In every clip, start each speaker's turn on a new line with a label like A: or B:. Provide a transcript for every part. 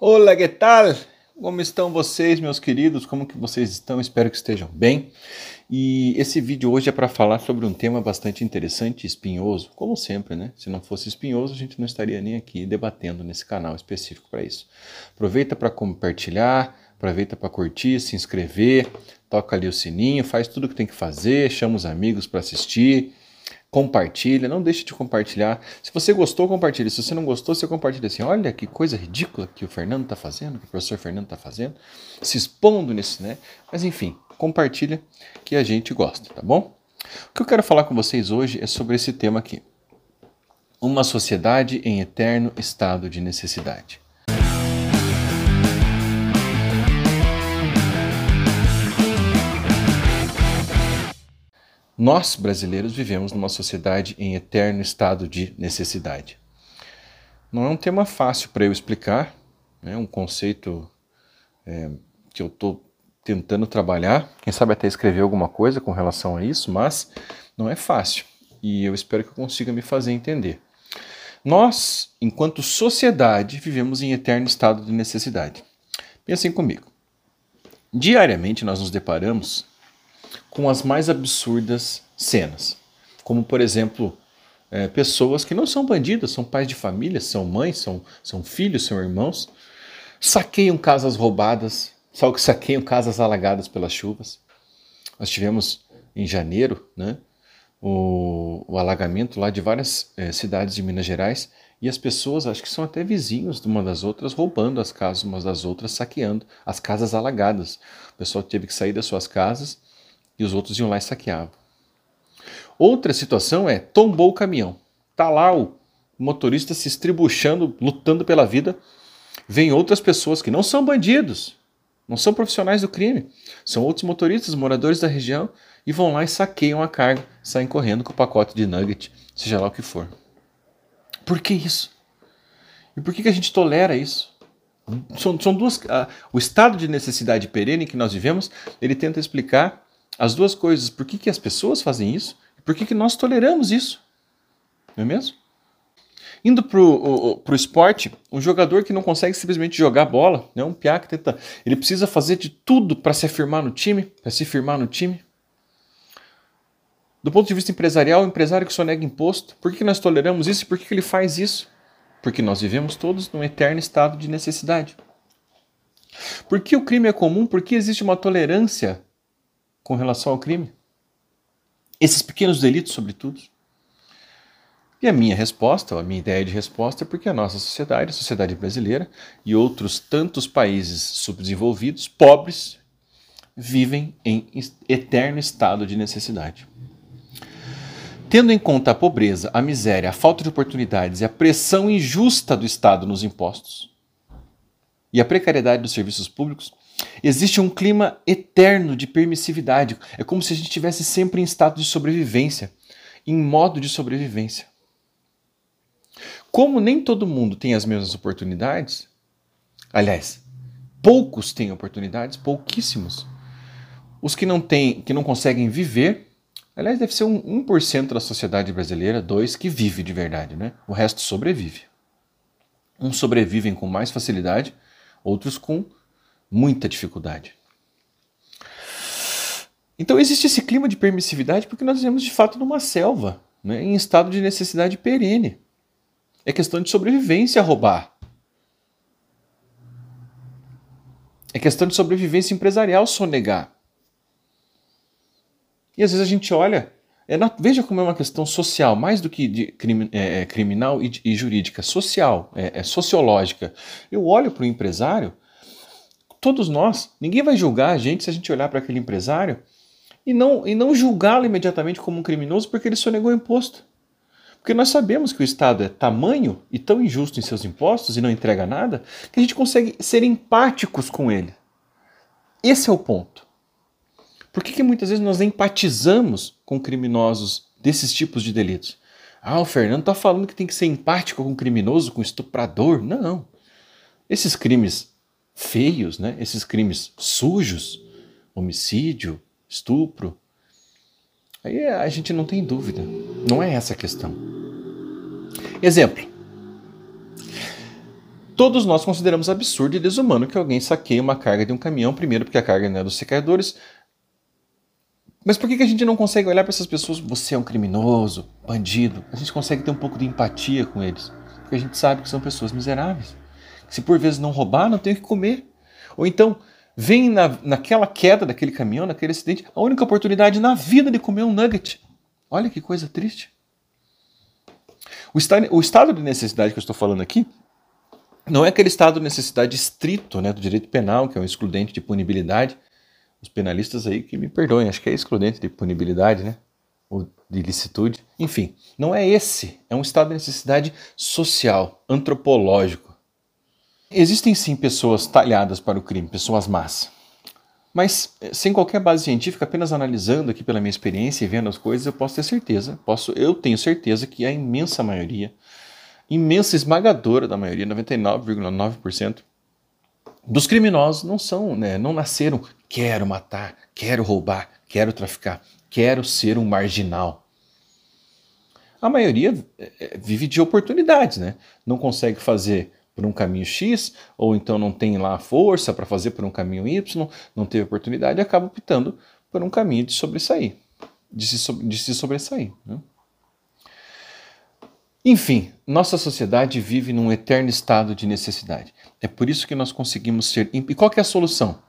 A: Olá, que tal? Como estão vocês, meus queridos? Como que vocês estão? Espero que estejam bem. E esse vídeo hoje é para falar sobre um tema bastante interessante espinhoso, como sempre, né? Se não fosse espinhoso, a gente não estaria nem aqui debatendo nesse canal específico para isso. Aproveita para compartilhar, aproveita para curtir, se inscrever, toca ali o sininho, faz tudo o que tem que fazer, chama os amigos para assistir compartilha, não deixe de compartilhar. Se você gostou, compartilhe. Se você não gostou, você compartilha assim. Olha que coisa ridícula que o Fernando está fazendo, que o professor Fernando está fazendo, se expondo nesse, né? Mas enfim, compartilha que a gente gosta, tá bom? O que eu quero falar com vocês hoje é sobre esse tema aqui. Uma sociedade em eterno estado de necessidade. Nós, brasileiros, vivemos numa sociedade em eterno estado de necessidade. Não é um tema fácil para eu explicar, é um conceito é, que eu estou tentando trabalhar, quem sabe até escrever alguma coisa com relação a isso, mas não é fácil e eu espero que eu consiga me fazer entender. Nós, enquanto sociedade, vivemos em eterno estado de necessidade. Pensem comigo. Diariamente nós nos deparamos com as mais absurdas cenas. Como, por exemplo, é, pessoas que não são bandidas, são pais de família, são mães, são, são filhos, são irmãos, saqueiam casas roubadas, só que saqueiam casas alagadas pelas chuvas. Nós tivemos em janeiro né, o, o alagamento lá de várias é, cidades de Minas Gerais e as pessoas, acho que são até vizinhos de uma das outras, roubando as casas umas das outras, saqueando as casas alagadas. O pessoal teve que sair das suas casas e os outros iam lá e saqueavam. Outra situação é tombou o caminhão. Tá lá o motorista se estribuchando, lutando pela vida. Vem outras pessoas que não são bandidos, não são profissionais do crime, são outros motoristas, moradores da região e vão lá e saqueiam a carga, saem correndo com o pacote de nugget, seja lá o que for. Por que isso? E por que, que a gente tolera isso? São, são duas. Uh, o estado de necessidade perene que nós vivemos, ele tenta explicar as duas coisas. Por que, que as pessoas fazem isso? E por que, que nós toleramos isso? Não é mesmo? Indo para o esporte, um jogador que não consegue simplesmente jogar bola, né? um piá que tenta, ele precisa fazer de tudo para se afirmar no time, para se firmar no time. Do ponto de vista empresarial, o empresário que sonega imposto, por que nós toleramos isso e por que ele faz isso? Porque nós vivemos todos num eterno estado de necessidade. Por que o crime é comum? Por que existe uma tolerância com relação ao crime. Esses pequenos delitos, sobretudo. E a minha resposta, a minha ideia de resposta é porque a nossa sociedade, a sociedade brasileira e outros tantos países subdesenvolvidos, pobres, vivem em eterno estado de necessidade. Tendo em conta a pobreza, a miséria, a falta de oportunidades e a pressão injusta do Estado nos impostos e a precariedade dos serviços públicos, Existe um clima eterno de permissividade. É como se a gente estivesse sempre em estado de sobrevivência, em modo de sobrevivência. Como nem todo mundo tem as mesmas oportunidades, aliás, poucos têm oportunidades, pouquíssimos. Os que não têm, que não conseguem viver, aliás, deve ser um 1% da sociedade brasileira, dois que vive de verdade, né? O resto sobrevive. Uns sobrevivem com mais facilidade, outros com muita dificuldade. Então existe esse clima de permissividade porque nós vivemos de fato numa selva, né, em estado de necessidade perene. É questão de sobrevivência roubar. É questão de sobrevivência empresarial sonegar. E às vezes a gente olha, é na, veja como é uma questão social, mais do que de crime, é, é criminal e, e, jurídica, social, é, é sociológica. Eu olho para o empresário todos nós. Ninguém vai julgar a gente se a gente olhar para aquele empresário e não, e não julgá-lo imediatamente como um criminoso porque ele sonegou imposto. Porque nós sabemos que o Estado é tamanho e tão injusto em seus impostos e não entrega nada que a gente consegue ser empáticos com ele. Esse é o ponto. Por que, que muitas vezes nós empatizamos com criminosos desses tipos de delitos? Ah, o Fernando está falando que tem que ser empático com criminoso, com estuprador. Não. Esses crimes feios, né? esses crimes sujos, homicídio, estupro, aí a gente não tem dúvida. Não é essa a questão. Exemplo. todos nós consideramos absurdo e desumano que alguém saqueie uma carga de um caminhão, primeiro porque a carga não é dos secadores. Mas por que, que a gente não consegue olhar para essas pessoas? Você é um criminoso, bandido. A gente consegue ter um pouco de empatia com eles. Porque a gente sabe que são pessoas miseráveis. Se por vezes não roubar, não tem o que comer. Ou então, vem na, naquela queda daquele caminhão, naquele acidente, a única oportunidade na vida de comer um nugget. Olha que coisa triste. O estado, o estado de necessidade que eu estou falando aqui não é aquele estado de necessidade estrito né, do direito penal, que é um excludente de punibilidade. Os penalistas aí que me perdoem, acho que é excludente de punibilidade, né? Ou de ilicitude. Enfim, não é esse. É um estado de necessidade social, antropológico. Existem sim pessoas talhadas para o crime, pessoas más. Mas sem qualquer base científica, apenas analisando aqui pela minha experiência e vendo as coisas, eu posso ter certeza, posso, eu tenho certeza que a imensa maioria imensa, esmagadora da maioria, 99,9%, dos criminosos não são, né, não nasceram quero matar, quero roubar, quero traficar, quero ser um marginal. A maioria é, é, vive de oportunidades, né? Não consegue fazer por um caminho X, ou então não tem lá força para fazer por um caminho Y, não teve oportunidade acaba optando por um caminho de sobressair, de se, de se sobressair. Né? Enfim, nossa sociedade vive num eterno estado de necessidade. É por isso que nós conseguimos ser. E qual é a solução?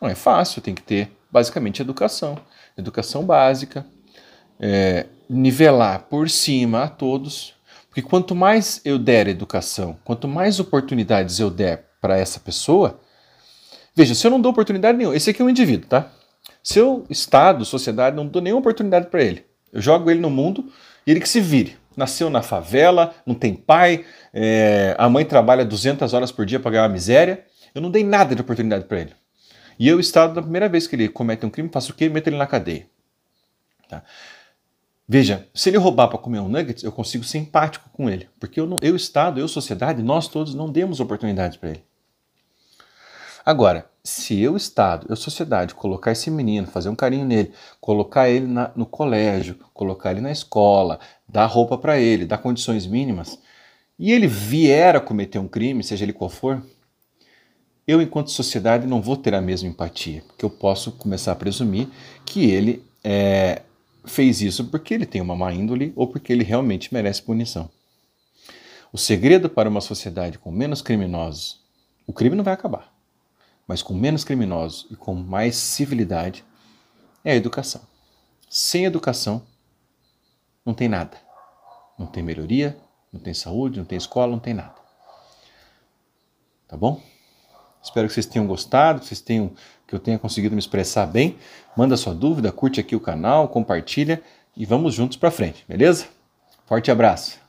A: Não é fácil, tem que ter basicamente educação. Educação básica, é, nivelar por cima a todos. Porque quanto mais eu der educação, quanto mais oportunidades eu der para essa pessoa. Veja, se eu não dou oportunidade nenhuma, esse aqui é um indivíduo, tá? Se eu, Estado, sociedade, não dou nenhuma oportunidade para ele, eu jogo ele no mundo e ele que se vire nasceu na favela, não tem pai, é, a mãe trabalha 200 horas por dia para ganhar uma miséria. Eu não dei nada de oportunidade para ele. E eu, Estado, na primeira vez que ele comete um crime, faço o quê? Meto ele na cadeia. Tá? Veja, se ele roubar para comer um nuggets, eu consigo ser empático com ele. Porque eu, eu, Estado, eu, sociedade, nós todos não demos oportunidades para ele. Agora, se eu, Estado, eu, sociedade, colocar esse menino, fazer um carinho nele, colocar ele na, no colégio, colocar ele na escola, dar roupa para ele, dar condições mínimas, e ele vier a cometer um crime, seja ele qual for, eu, enquanto sociedade, não vou ter a mesma empatia, porque eu posso começar a presumir que ele é, fez isso porque ele tem uma má índole ou porque ele realmente merece punição. O segredo para uma sociedade com menos criminosos, o crime não vai acabar mas com menos criminosos e com mais civilidade, é a educação. Sem educação, não tem nada. Não tem melhoria, não tem saúde, não tem escola, não tem nada. Tá bom? Espero que vocês tenham gostado, que vocês tenham que eu tenha conseguido me expressar bem. Manda sua dúvida, curte aqui o canal, compartilha e vamos juntos para frente, beleza? Forte abraço.